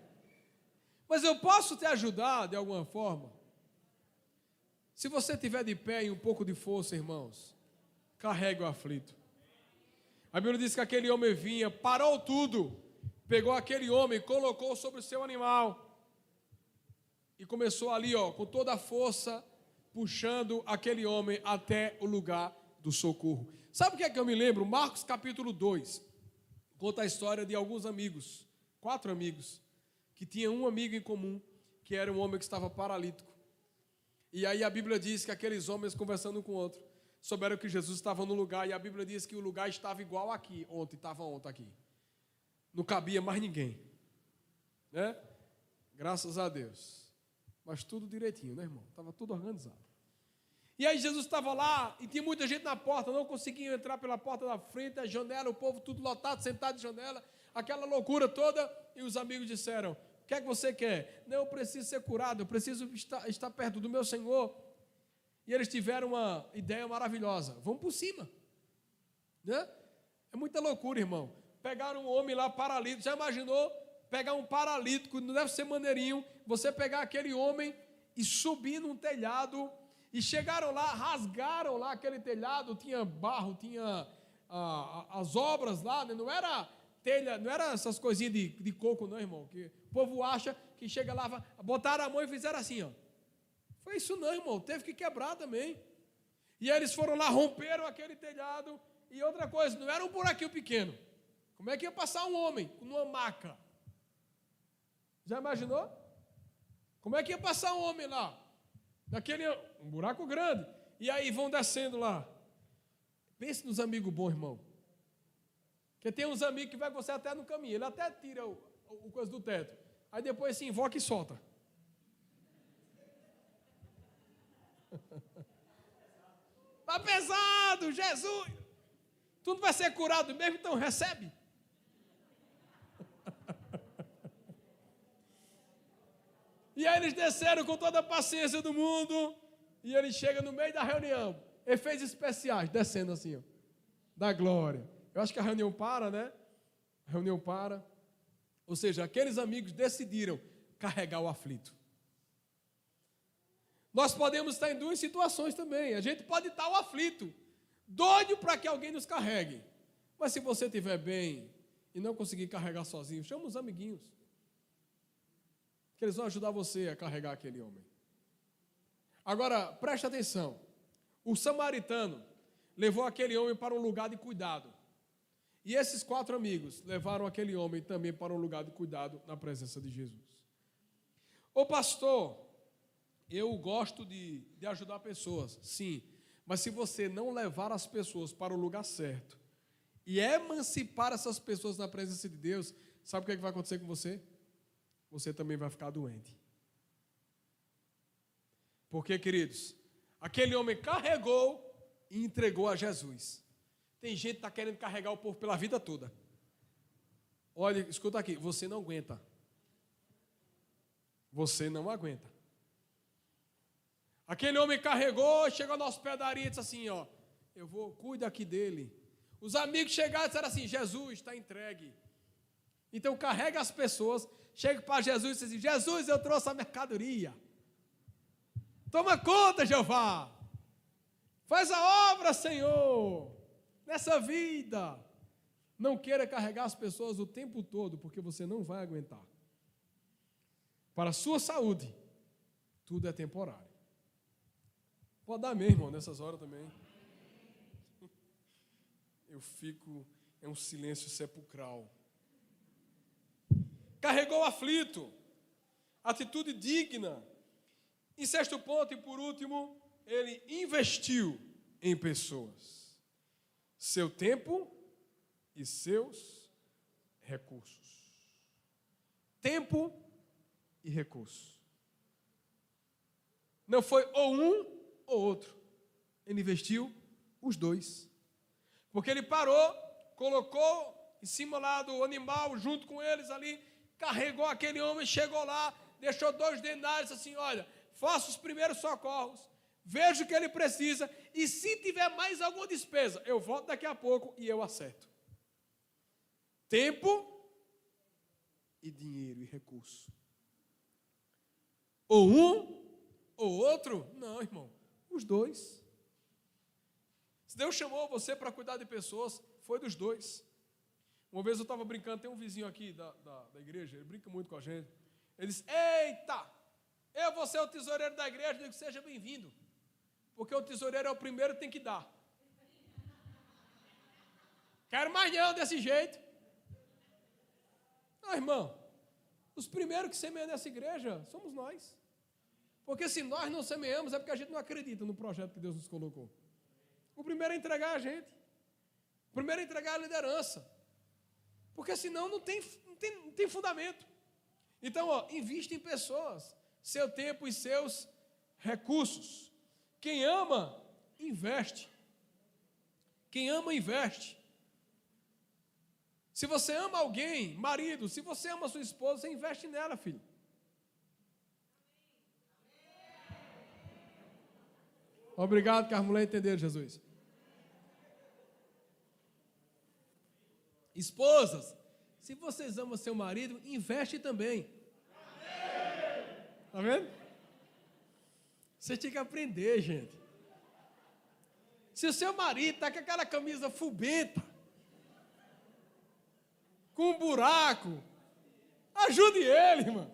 Mas eu posso te ajudar de alguma forma? Se você tiver de pé e um pouco de força, irmãos, carregue o aflito. A Bíblia diz que aquele homem vinha, parou tudo, pegou aquele homem, colocou sobre o seu animal e começou ali, ó, com toda a força, puxando aquele homem até o lugar do socorro. Sabe o que é que eu me lembro? Marcos capítulo 2 conta a história de alguns amigos, quatro amigos, que tinham um amigo em comum, que era um homem que estava paralítico. E aí a Bíblia diz que aqueles homens conversando com o outro, souberam que Jesus estava no lugar, e a Bíblia diz que o lugar estava igual aqui, ontem, estava ontem aqui. Não cabia mais ninguém. Né? Graças a Deus. Mas tudo direitinho, né, irmão? Estava tudo organizado. E aí Jesus estava lá e tinha muita gente na porta, não conseguiam entrar pela porta da frente, a janela, o povo tudo lotado, sentado de janela, aquela loucura toda. E os amigos disseram: O que é que você quer? Não, eu preciso ser curado, eu preciso estar, estar perto do meu Senhor. E eles tiveram uma ideia maravilhosa: vamos por cima. Né? É muita loucura, irmão. Pegaram um homem lá paralítico, já imaginou? Pegar um paralítico, não deve ser maneirinho, você pegar aquele homem e subir num telhado e chegaram lá, rasgaram lá aquele telhado, tinha barro, tinha ah, as obras lá, né? não era telha, não era essas coisinhas de, de coco, não, irmão. Que o povo acha que chega lá, botaram a mão e fizeram assim, ó. Foi isso não, irmão, teve que quebrar também. E eles foram lá, romperam aquele telhado. E outra coisa, não era um buraquinho pequeno. Como é que ia passar um homem numa maca? Já imaginou? Como é que ia passar um homem lá? Naquele um buraco grande. E aí vão descendo lá. Pense nos amigos bons, irmão. Porque tem uns amigos que vai com você até no caminho. Ele até tira o, o coisa do teto. Aí depois se invoca e solta. Está pesado, Jesus. Tu não vai ser curado mesmo, então recebe. E aí eles desceram com toda a paciência do mundo. E ele chega no meio da reunião. Efeitos especiais, descendo assim, ó, da glória. Eu acho que a reunião para, né? A reunião para. Ou seja, aqueles amigos decidiram carregar o aflito. Nós podemos estar em duas situações também. A gente pode estar o aflito, doido para que alguém nos carregue. Mas se você estiver bem e não conseguir carregar sozinho, chama os amiguinhos que eles vão ajudar você a carregar aquele homem. Agora, preste atenção. O samaritano levou aquele homem para um lugar de cuidado. E esses quatro amigos levaram aquele homem também para um lugar de cuidado na presença de Jesus. Ô pastor, eu gosto de, de ajudar pessoas, sim, mas se você não levar as pessoas para o lugar certo e emancipar essas pessoas na presença de Deus, sabe o que, é que vai acontecer com você? Você também vai ficar doente. Porque, queridos, aquele homem carregou e entregou a Jesus. Tem gente que está querendo carregar o povo pela vida toda. Olha, escuta aqui, você não aguenta. Você não aguenta. Aquele homem carregou, chegou na hospedaria e disse assim: Ó, eu vou, cuida aqui dele. Os amigos chegaram e disseram assim: Jesus está entregue. Então carrega as pessoas chega para Jesus e diz assim: Jesus, eu trouxe a mercadoria. Toma conta, Jeová. Faz a obra, Senhor, nessa vida. Não queira carregar as pessoas o tempo todo, porque você não vai aguentar. Para a sua saúde, tudo é temporário. Pode dar mesmo, nessas horas também. Eu fico, é um silêncio sepulcral carregou o aflito, atitude digna. Em sexto ponto e por último, ele investiu em pessoas, seu tempo e seus recursos. Tempo e recurso. Não foi ou um ou outro. Ele investiu os dois. Porque ele parou, colocou em cima lá do animal, junto com eles ali, carregou aquele homem, chegou lá, deixou dois denários assim: olha, faça os primeiros socorros, veja o que ele precisa, e se tiver mais alguma despesa, eu volto daqui a pouco e eu acerto. Tempo e dinheiro e recurso. Ou um ou outro? Não, irmão, os dois. Se Deus chamou você para cuidar de pessoas, foi dos dois. Uma vez eu estava brincando, tem um vizinho aqui da, da, da, igreja, ele brinca muito com a gente. Ele disse: Eita, eu vou ser o tesoureiro da igreja, digo: Seja bem-vindo. Porque o tesoureiro é o primeiro que tem que dar. Quero mais não desse jeito. Não, irmão, os primeiros que semeiam nessa igreja somos nós. Porque se nós não semeamos, é porque a gente não acredita no projeto que Deus nos colocou. O primeiro é entregar a gente. O primeiro é entregar a liderança. Porque senão não tem, não tem, não tem fundamento. Então, ó, invista em pessoas, seu tempo e seus recursos. Quem ama, investe. Quem ama, investe. Se você ama alguém, marido, se você ama sua esposa, você investe nela, filho. Obrigado mulheres entenderam, Jesus. Esposas, se vocês amam seu marido, investe também. Está vendo? Você tinha que aprender, gente. Se o seu marido está com aquela camisa fubenta, com um buraco, ajude ele, irmão.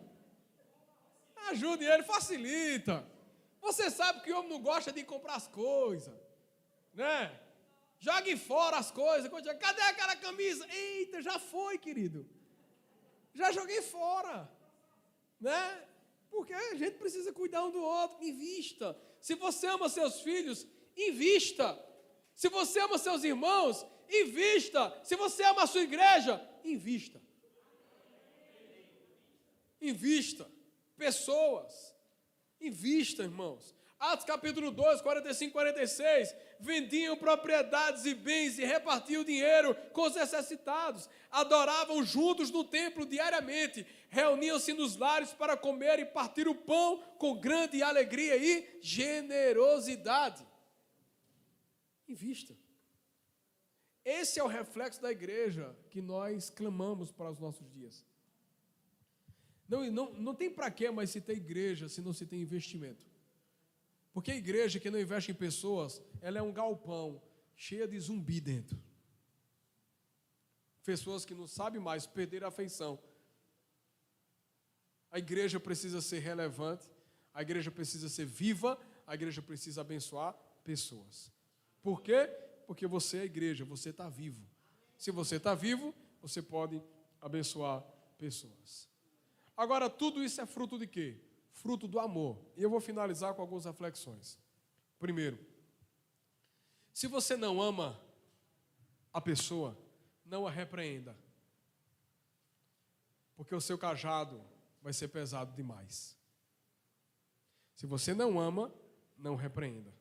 Ajude ele, facilita. Você sabe que o homem não gosta de comprar as coisas, né? Jogue fora as coisas. Cadê aquela camisa? Eita, já foi, querido. Já joguei fora, né? Porque a gente precisa cuidar um do outro. Invista. Se você ama seus filhos, invista. Se você ama seus irmãos, invista. Se você ama a sua igreja, invista. Invista. Pessoas. Invista, irmãos. Atos capítulo 2, 45 e 46. Vendiam propriedades e bens e repartiam dinheiro com os necessitados. Adoravam juntos no templo diariamente. Reuniam-se nos lares para comer e partir o pão com grande alegria e generosidade. Invista. Esse é o reflexo da igreja que nós clamamos para os nossos dias. Não, não, não tem para que mais se ter igreja se não se tem investimento. Porque a igreja que não investe em pessoas, ela é um galpão cheia de zumbi dentro. Pessoas que não sabem mais perder a afeição. A igreja precisa ser relevante, a igreja precisa ser viva, a igreja precisa abençoar pessoas. Por quê? Porque você é a igreja, você está vivo. Se você está vivo, você pode abençoar pessoas. Agora, tudo isso é fruto de quê? Fruto do amor. E eu vou finalizar com algumas reflexões. Primeiro, se você não ama a pessoa, não a repreenda. Porque o seu cajado vai ser pesado demais. Se você não ama, não repreenda.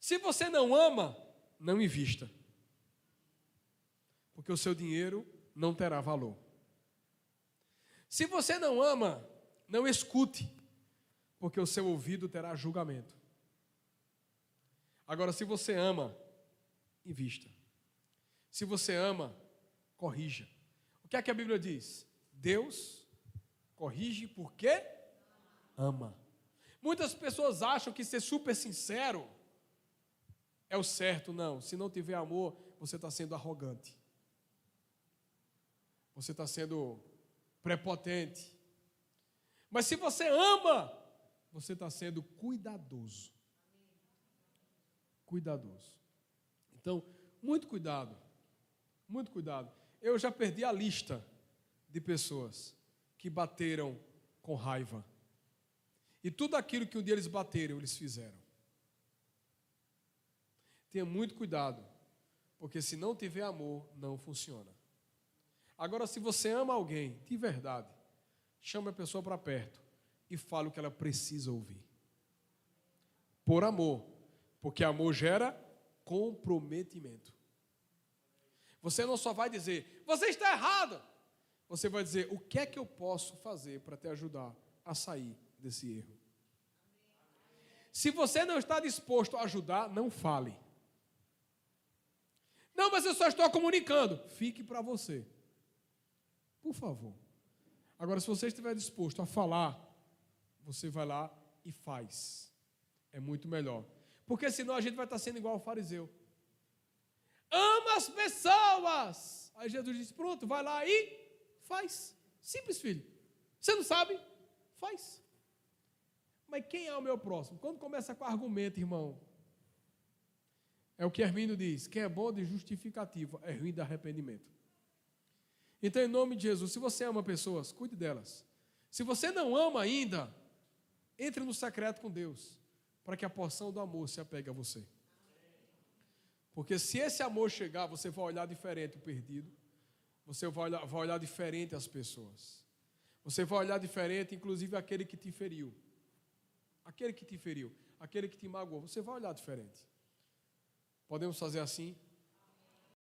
Se você não ama, não invista. Porque o seu dinheiro não terá valor. Se você não ama, não escute, porque o seu ouvido terá julgamento. Agora, se você ama, invista. Se você ama, corrija. O que é que a Bíblia diz? Deus corrige porque ama. Muitas pessoas acham que ser super sincero é o certo. Não, se não tiver amor, você está sendo arrogante. Você está sendo prepotente. Mas se você ama, você está sendo cuidadoso. Cuidadoso. Então, muito cuidado. Muito cuidado. Eu já perdi a lista de pessoas que bateram com raiva. E tudo aquilo que um dia eles bateram, eles fizeram. Tenha muito cuidado, porque se não tiver amor, não funciona. Agora, se você ama alguém de verdade, chame a pessoa para perto e fale o que ela precisa ouvir. por amor, porque amor gera comprometimento. Você não só vai dizer, você está errado. Você vai dizer, o que é que eu posso fazer para te ajudar a sair desse erro? Se você não está disposto a ajudar, não fale. Não, mas eu só estou comunicando. Fique para você. Por favor. Agora, se você estiver disposto a falar, você vai lá e faz. É muito melhor. Porque senão a gente vai estar sendo igual ao fariseu. Ama as pessoas. Aí Jesus disse: Pronto, vai lá e faz. Simples, filho. Você não sabe? Faz. Mas quem é o meu próximo? Quando começa com argumento, irmão, é o que Hermínio diz: quem é bom de justificativa é ruim de arrependimento. Então, em nome de Jesus, se você ama pessoas, cuide delas. Se você não ama ainda, entre no secreto com Deus, para que a porção do amor se apegue a você. Porque se esse amor chegar, você vai olhar diferente o perdido, você vai olhar, vai olhar diferente as pessoas. Você vai olhar diferente, inclusive aquele que te feriu. Aquele que te feriu, aquele que te magoou, você vai olhar diferente. Podemos fazer assim?